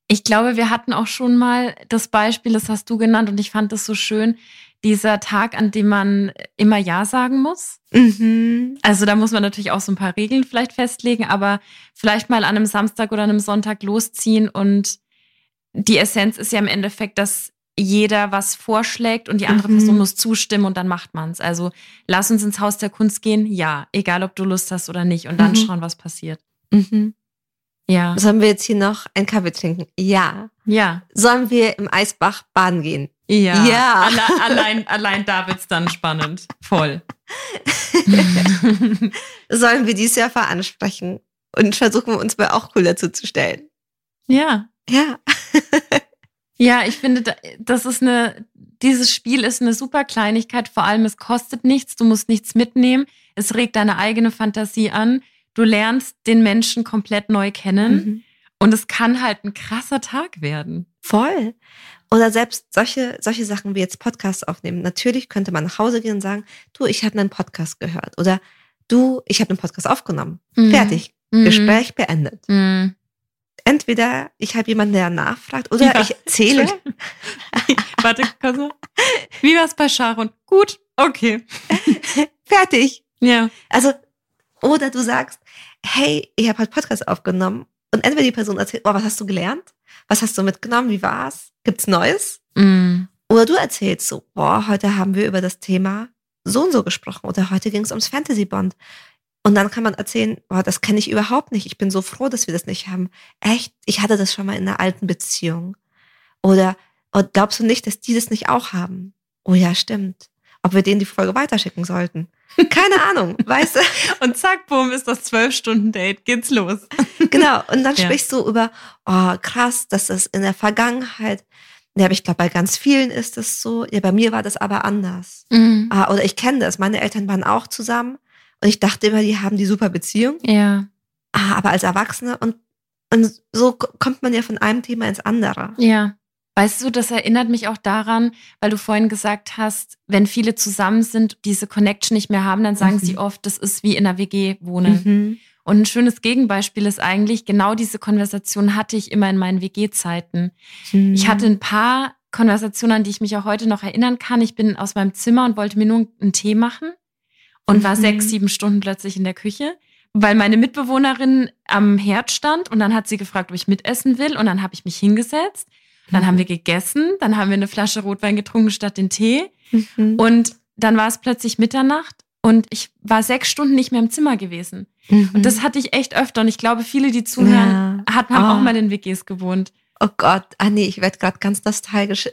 Ich glaube, wir hatten auch schon mal das Beispiel, das hast du genannt und ich fand das so schön, dieser Tag, an dem man immer Ja sagen muss. Mhm. Also da muss man natürlich auch so ein paar Regeln vielleicht festlegen, aber vielleicht mal an einem Samstag oder einem Sonntag losziehen und die Essenz ist ja im Endeffekt, dass jeder was vorschlägt und die andere mhm. Person muss zustimmen und dann macht man es. Also lass uns ins Haus der Kunst gehen, ja, egal ob du Lust hast oder nicht und dann mhm. schauen, was passiert. Mhm. Ja. Sollen wir jetzt hier noch einen Kaffee trinken? Ja. Ja. Sollen wir im Eisbach baden gehen? Ja. ja. Alle, allein, allein da wird's dann spannend. Voll. Sollen wir die Surfer ansprechen und versuchen, uns mal auch cool dazu zu stellen? Ja. Ja. Ja, ich finde, das ist eine, dieses Spiel ist eine super Kleinigkeit. Vor allem, es kostet nichts. Du musst nichts mitnehmen. Es regt deine eigene Fantasie an. Du lernst den Menschen komplett neu kennen. Mhm. Und es kann halt ein krasser Tag werden. Voll. Oder selbst solche, solche Sachen wie jetzt Podcasts aufnehmen. Natürlich könnte man nach Hause gehen und sagen, du, ich habe einen Podcast gehört. Oder du, ich habe einen Podcast aufgenommen. Mhm. Fertig. Mhm. Gespräch beendet. Mhm entweder ich habe jemanden, der nachfragt, oder ich erzähle. Warte, Kasse. Wie war's bei Sharon? Gut, okay. Fertig. Ja. Also, oder du sagst, hey, ich habe halt Podcast aufgenommen und entweder die Person erzählt, oh, was hast du gelernt? Was hast du mitgenommen? Wie war's? Gibt's Neues? Mm. Oder du erzählst so, boah, heute haben wir über das Thema so und so gesprochen oder heute ging es ums Fantasy Bond. Und dann kann man erzählen, oh, das kenne ich überhaupt nicht. Ich bin so froh, dass wir das nicht haben. Echt, ich hatte das schon mal in einer alten Beziehung. Oder oh, glaubst du nicht, dass die das nicht auch haben? Oh ja, stimmt. Ob wir denen die Folge weiterschicken sollten? Keine Ahnung, weißt du? Und zack, boom, ist das zwölf Stunden Date, geht's los. genau. Und dann ja. sprichst du über, oh krass, dass das in der Vergangenheit ja, aber ich glaube, bei ganz vielen ist das so. Ja, bei mir war das aber anders. Mhm. Ah, oder ich kenne das. Meine Eltern waren auch zusammen und ich dachte immer, die haben die super Beziehung. Ja. Ah, aber als Erwachsene und, und so kommt man ja von einem Thema ins andere. Ja. Weißt du, das erinnert mich auch daran, weil du vorhin gesagt hast, wenn viele zusammen sind, diese Connection nicht mehr haben, dann sagen mhm. sie oft, das ist wie in einer WG wohnen. Mhm. Und ein schönes Gegenbeispiel ist eigentlich, genau diese Konversation hatte ich immer in meinen WG-Zeiten. Mhm. Ich hatte ein paar Konversationen, an die ich mich auch heute noch erinnern kann. Ich bin aus meinem Zimmer und wollte mir nur einen Tee machen und mhm. war sechs, sieben Stunden plötzlich in der Küche, weil meine Mitbewohnerin am Herd stand und dann hat sie gefragt, ob ich mitessen will und dann habe ich mich hingesetzt. Dann mhm. haben wir gegessen, dann haben wir eine Flasche Rotwein getrunken statt den Tee mhm. und dann war es plötzlich Mitternacht und ich war sechs Stunden nicht mehr im Zimmer gewesen. Mhm. Und das hatte ich echt öfter und ich glaube, viele, die zuhören, ja. haben oh. auch mal in WGs gewohnt. Oh Gott, Anni, ich werde gerade ganz nostalgisch.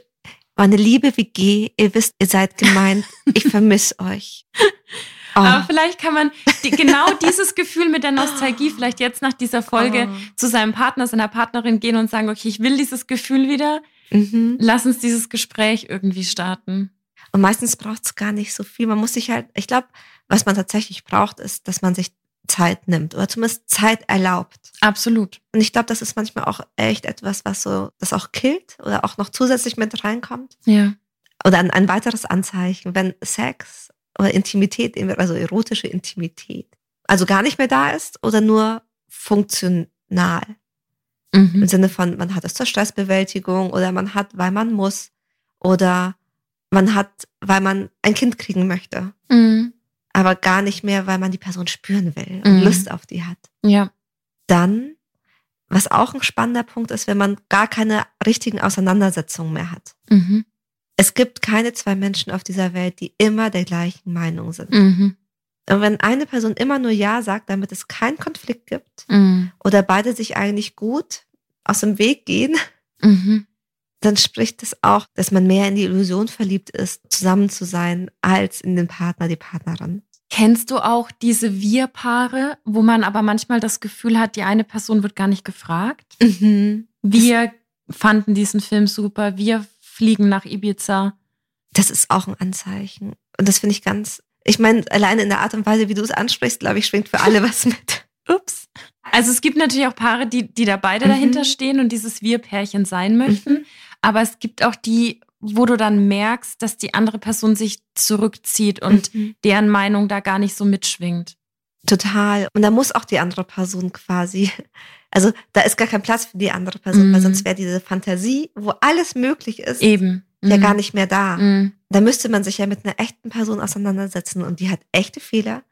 Meine liebe WG, ihr wisst, ihr seid gemeint. Ich vermisse euch. Oh. Aber vielleicht kann man die, genau dieses Gefühl mit der Nostalgie vielleicht jetzt nach dieser Folge oh. zu seinem Partner, seiner Partnerin gehen und sagen, okay, ich will dieses Gefühl wieder. Mhm. Lass uns dieses Gespräch irgendwie starten. Und meistens braucht es gar nicht so viel. Man muss sich halt, ich glaube, was man tatsächlich braucht, ist, dass man sich Zeit nimmt oder zumindest Zeit erlaubt. Absolut. Und ich glaube, das ist manchmal auch echt etwas, was so, das auch killt oder auch noch zusätzlich mit reinkommt. Ja. oder ein, ein weiteres Anzeichen, wenn Sex oder Intimität, also erotische Intimität, also gar nicht mehr da ist oder nur funktional. Mhm. Im Sinne von, man hat es zur Stressbewältigung oder man hat, weil man muss oder man hat, weil man ein Kind kriegen möchte. Mhm. Aber gar nicht mehr, weil man die Person spüren will und mhm. Lust auf die hat. Ja. Dann, was auch ein spannender Punkt ist, wenn man gar keine richtigen Auseinandersetzungen mehr hat. Mhm. Es gibt keine zwei Menschen auf dieser Welt, die immer der gleichen Meinung sind. Mhm. Und wenn eine Person immer nur Ja sagt, damit es keinen Konflikt gibt mhm. oder beide sich eigentlich gut aus dem Weg gehen, mhm. dann spricht es auch, dass man mehr in die Illusion verliebt ist, zusammen zu sein, als in den Partner, die Partnerin. Kennst du auch diese Wir-Paare, wo man aber manchmal das Gefühl hat, die eine Person wird gar nicht gefragt? Mhm. Wir fanden diesen Film super, wir fliegen nach Ibiza. Das ist auch ein Anzeichen. Und das finde ich ganz, ich meine, alleine in der Art und Weise, wie du es ansprichst, glaube ich, schwingt für alle was mit. Ups. Also es gibt natürlich auch Paare, die, die da beide mhm. dahinter stehen und dieses Wir-Pärchen sein möchten. Mhm. Aber es gibt auch die, wo du dann merkst, dass die andere Person sich zurückzieht und mhm. deren Meinung da gar nicht so mitschwingt. Total. Und da muss auch die andere Person quasi also da ist gar kein Platz für die andere Person, mhm. weil sonst wäre diese Fantasie, wo alles möglich ist, eben ja mhm. gar nicht mehr da. Mhm. Da müsste man sich ja mit einer echten Person auseinandersetzen und die hat echte Fehler,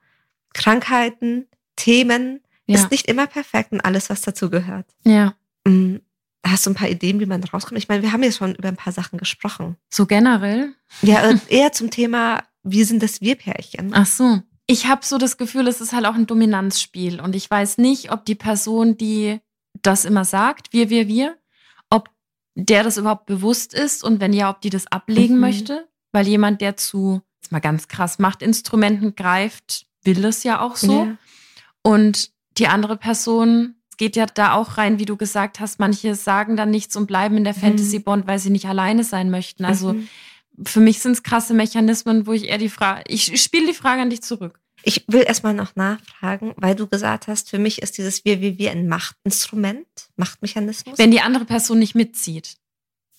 Krankheiten, Themen, ja. ist nicht immer perfekt und alles, was dazu gehört. Ja. Mhm. Hast du ein paar Ideen, wie man rauskommt? Ich meine, wir haben ja schon über ein paar Sachen gesprochen. So generell? Ja, eher zum Thema, wie sind das Wir-Pärchen? Ach so ich habe so das Gefühl, es ist halt auch ein Dominanzspiel. Und ich weiß nicht, ob die Person, die das immer sagt, wir, wir, wir, ob der das überhaupt bewusst ist und wenn ja, ob die das ablegen mhm. möchte. Weil jemand, der zu, jetzt mal ganz krass, Machtinstrumenten greift, will das ja auch so. Ja. Und die andere Person es geht ja da auch rein, wie du gesagt hast, manche sagen dann nichts und bleiben in der mhm. Fantasy Bond, weil sie nicht alleine sein möchten. Also mhm für mich sind es krasse Mechanismen, wo ich eher die Frage, ich spiele die Frage an dich zurück. Ich will erstmal noch nachfragen, weil du gesagt hast, für mich ist dieses Wir wie wir ein Machtinstrument, Machtmechanismus. Wenn die andere Person nicht mitzieht.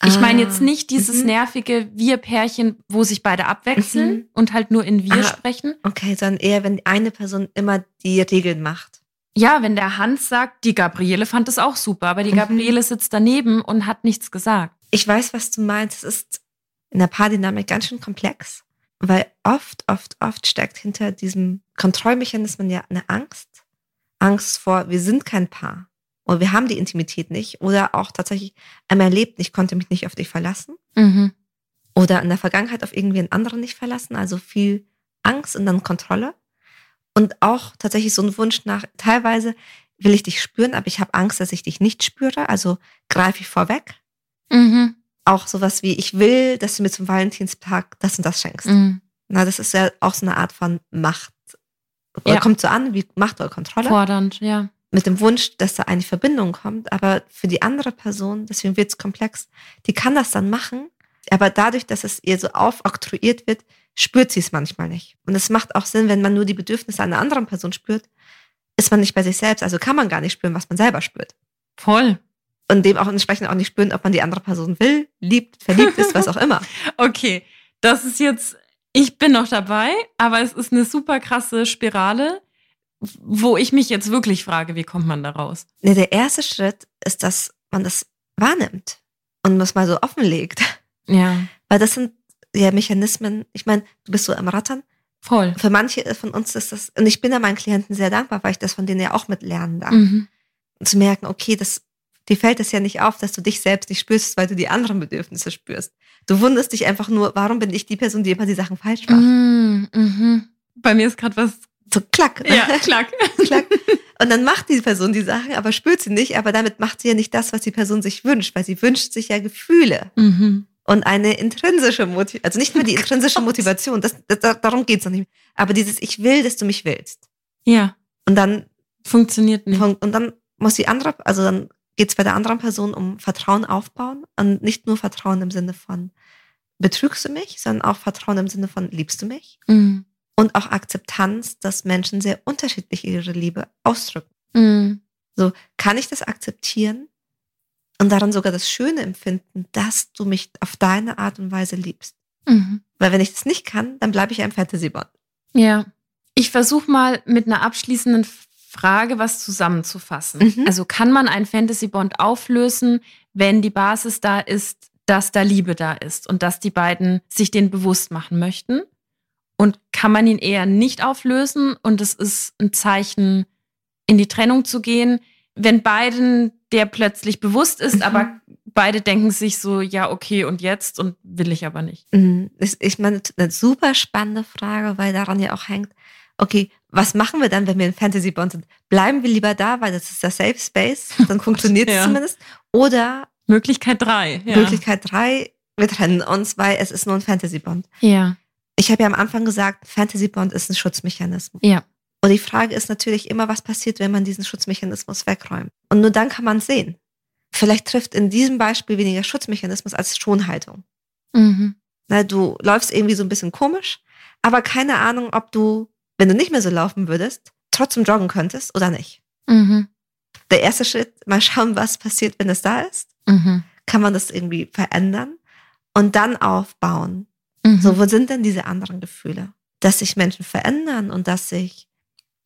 Ich ah, meine jetzt nicht dieses mhm. nervige Wir-Pärchen, wo sich beide abwechseln mhm. und halt nur in Wir ah, sprechen. Okay, sondern eher, wenn eine Person immer die Regeln macht. Ja, wenn der Hans sagt, die Gabriele fand es auch super, aber die mhm. Gabriele sitzt daneben und hat nichts gesagt. Ich weiß, was du meinst. Es ist in der Paardynamik ganz schön komplex, weil oft, oft, oft steckt hinter diesem Kontrollmechanismen ja eine Angst. Angst vor, wir sind kein Paar oder wir haben die Intimität nicht oder auch tatsächlich einmal erlebt, ich konnte mich nicht auf dich verlassen mhm. oder in der Vergangenheit auf irgendwie einen anderen nicht verlassen, also viel Angst und dann Kontrolle und auch tatsächlich so ein Wunsch nach, teilweise will ich dich spüren, aber ich habe Angst, dass ich dich nicht spüre, also greife ich vorweg. Mhm auch sowas wie, ich will, dass du mir zum Valentinstag das und das schenkst. Mhm. Na, das ist ja auch so eine Art von Macht. Ja. Kommt so an wie Macht oder Kontrolle. Fordernd, ja. Mit dem Wunsch, dass da eine Verbindung kommt. Aber für die andere Person, deswegen wird es komplex, die kann das dann machen. Aber dadurch, dass es ihr so aufoktroyiert wird, spürt sie es manchmal nicht. Und es macht auch Sinn, wenn man nur die Bedürfnisse einer anderen Person spürt, ist man nicht bei sich selbst. Also kann man gar nicht spüren, was man selber spürt. Voll und dem auch entsprechend auch nicht spüren, ob man die andere Person will, liebt, verliebt ist, was auch immer. okay, das ist jetzt, ich bin noch dabei, aber es ist eine super krasse Spirale, wo ich mich jetzt wirklich frage, wie kommt man da raus? Ne, der erste Schritt ist, dass man das wahrnimmt und das mal so offenlegt. Ja. Weil das sind ja Mechanismen, ich meine, du bist so am Rattern. Voll. Für manche von uns ist das, und ich bin da meinen Klienten sehr dankbar, weil ich das von denen ja auch mit lernen darf. Mhm. zu merken, okay, das dir fällt es ja nicht auf, dass du dich selbst nicht spürst, weil du die anderen Bedürfnisse spürst. Du wunderst dich einfach nur, warum bin ich die Person, die immer die Sachen falsch macht? Mm, mhm. Bei mir ist gerade was. So klack. Ja, klack. klack. Und dann macht die Person die Sachen, aber spürt sie nicht, aber damit macht sie ja nicht das, was die Person sich wünscht, weil sie wünscht sich ja Gefühle. Mhm. Und eine intrinsische Motivation, also nicht nur die intrinsische Motivation, das, das, darum geht's noch nicht. Aber dieses Ich will, dass du mich willst. Ja. Und dann funktioniert nicht. Und dann muss die andere, also dann geht es bei der anderen Person um Vertrauen aufbauen und nicht nur Vertrauen im Sinne von betrügst du mich, sondern auch Vertrauen im Sinne von liebst du mich mhm. und auch Akzeptanz, dass Menschen sehr unterschiedlich ihre Liebe ausdrücken. Mhm. So kann ich das akzeptieren und daran sogar das Schöne empfinden, dass du mich auf deine Art und Weise liebst. Mhm. Weil wenn ich das nicht kann, dann bleibe ich ein Fantasy-Bond. Ja. Ich versuche mal mit einer abschließenden Frage was zusammenzufassen. Mhm. Also kann man ein Fantasy-Bond auflösen, wenn die Basis da ist, dass da Liebe da ist und dass die beiden sich den bewusst machen möchten? Und kann man ihn eher nicht auflösen und es ist ein Zeichen, in die Trennung zu gehen, wenn beiden der plötzlich bewusst ist, mhm. aber beide denken sich so, ja, okay, und jetzt und will ich aber nicht. Mhm. Ich meine, eine super spannende Frage, weil daran ja auch hängt, okay, was machen wir dann, wenn wir in Fantasy Bond sind? Bleiben wir lieber da, weil das ist der Safe Space, dann funktioniert es ja. zumindest. Oder Möglichkeit drei. Ja. Möglichkeit drei, wir trennen uns, weil es ist nur ein Fantasy Bond. Ja. Ich habe ja am Anfang gesagt, Fantasy Bond ist ein Schutzmechanismus. Ja. Und die Frage ist natürlich immer, was passiert, wenn man diesen Schutzmechanismus wegräumt. Und nur dann kann man sehen. Vielleicht trifft in diesem Beispiel weniger Schutzmechanismus als Schonhaltung. Mhm. Na, du läufst irgendwie so ein bisschen komisch, aber keine Ahnung, ob du, wenn du nicht mehr so laufen würdest, trotzdem joggen könntest oder nicht. Mhm. Der erste Schritt, mal schauen, was passiert, wenn es da ist. Mhm. Kann man das irgendwie verändern und dann aufbauen. Mhm. So, wo sind denn diese anderen Gefühle? Dass sich Menschen verändern und dass sich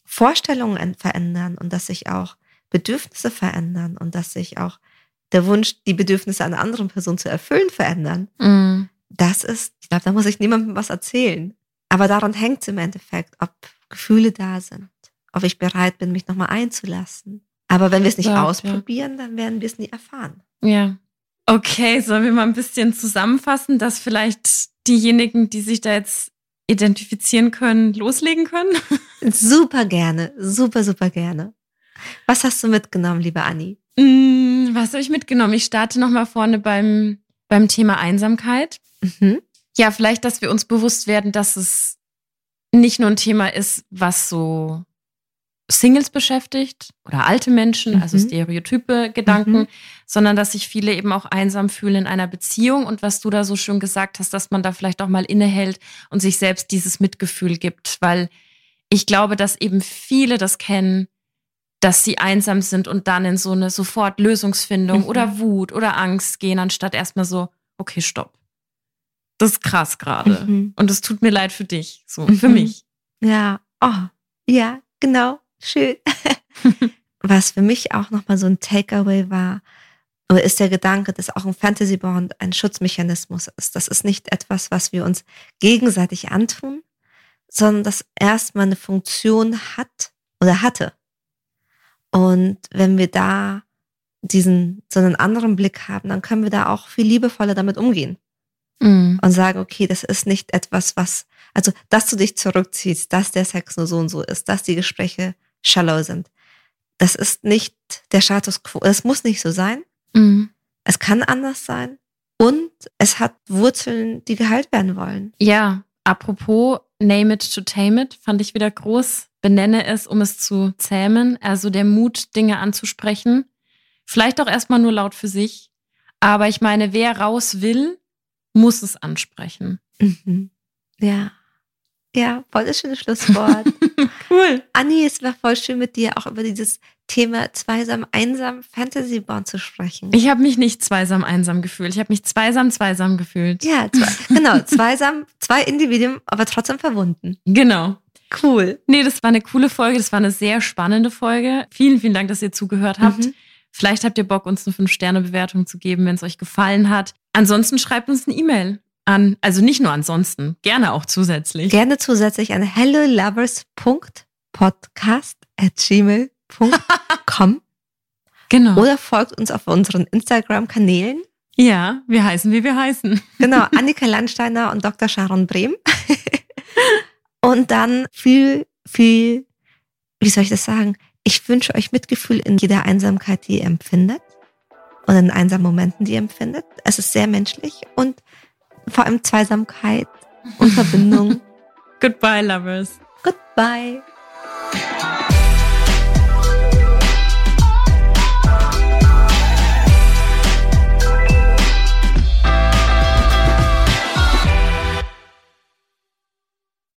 Vorstellungen verändern und dass sich auch Bedürfnisse verändern und dass sich auch der Wunsch, die Bedürfnisse einer anderen Person zu erfüllen, verändern. Mhm. Das ist, ich glaube, da muss ich niemandem was erzählen. Aber daran hängt es im Endeffekt, ob Gefühle da sind, ob ich bereit bin, mich nochmal einzulassen. Aber wenn wir es nicht ja, ausprobieren, ja. dann werden wir es nie erfahren. Ja. Okay, sollen wir mal ein bisschen zusammenfassen, dass vielleicht diejenigen, die sich da jetzt identifizieren können, loslegen können? Super gerne, super, super gerne. Was hast du mitgenommen, liebe Anni? Mm, was habe ich mitgenommen? Ich starte nochmal vorne beim, beim Thema Einsamkeit. Mhm. Ja, vielleicht, dass wir uns bewusst werden, dass es nicht nur ein Thema ist, was so Singles beschäftigt oder alte Menschen, also mhm. also Stereotype, Gedanken, mhm. sondern dass sich viele eben auch einsam fühlen in einer Beziehung und was du da so schön gesagt hast, dass man da vielleicht auch mal innehält und sich selbst dieses Mitgefühl gibt, weil ich glaube, dass eben viele das kennen, dass sie einsam sind und dann in so eine sofort Lösungsfindung mhm. oder Wut oder Angst gehen, anstatt erstmal so, okay, stopp. Das ist krass gerade. Mhm. Und es tut mir leid für dich, so, für mhm. mich. Ja, oh, ja, genau. Schön. Was für mich auch nochmal so ein Takeaway war, ist der Gedanke, dass auch ein Fantasy Bond ein Schutzmechanismus ist. Das ist nicht etwas, was wir uns gegenseitig antun, sondern das erstmal eine Funktion hat oder hatte. Und wenn wir da diesen, so einen anderen Blick haben, dann können wir da auch viel liebevoller damit umgehen. Mm. Und sagen, okay, das ist nicht etwas, was, also, dass du dich zurückziehst, dass der Sex nur so und so ist, dass die Gespräche shallow sind. Das ist nicht der Status quo. Es muss nicht so sein. Mhm. Es kann anders sein. Und es hat Wurzeln, die geheilt werden wollen. Ja, apropos Name it to tame it, fand ich wieder groß. Benenne es, um es zu zähmen. Also der Mut, Dinge anzusprechen. Vielleicht auch erstmal nur laut für sich. Aber ich meine, wer raus will, muss es ansprechen. Mhm. Ja. Ja, voll das schöne Schlusswort. cool. Anni, es war voll schön mit dir auch über dieses Thema zweisam, einsam Fantasy Born zu sprechen. Ich habe mich nicht zweisam, einsam gefühlt. Ich habe mich zweisam, zweisam gefühlt. Ja, zwei, genau. Zweisam, zwei Individuen, aber trotzdem verbunden. Genau. Cool. Nee, das war eine coole Folge. Das war eine sehr spannende Folge. Vielen, vielen Dank, dass ihr zugehört habt. Mhm. Vielleicht habt ihr Bock, uns eine 5-Sterne-Bewertung zu geben, wenn es euch gefallen hat. Ansonsten schreibt uns eine E-Mail an, also nicht nur ansonsten, gerne auch zusätzlich. Gerne zusätzlich an hellolovers.podcast at gmail.com. genau. Oder folgt uns auf unseren Instagram-Kanälen. Ja, wir heißen, wie wir heißen. Genau, Annika Landsteiner und Dr. Sharon Brehm. und dann viel, viel, wie soll ich das sagen? Ich wünsche euch Mitgefühl in jeder Einsamkeit, die ihr empfindet. Und in einsamen Momenten, die ihr empfindet. Es ist sehr menschlich und vor allem Zweisamkeit und Verbindung. Goodbye, Lovers. Goodbye.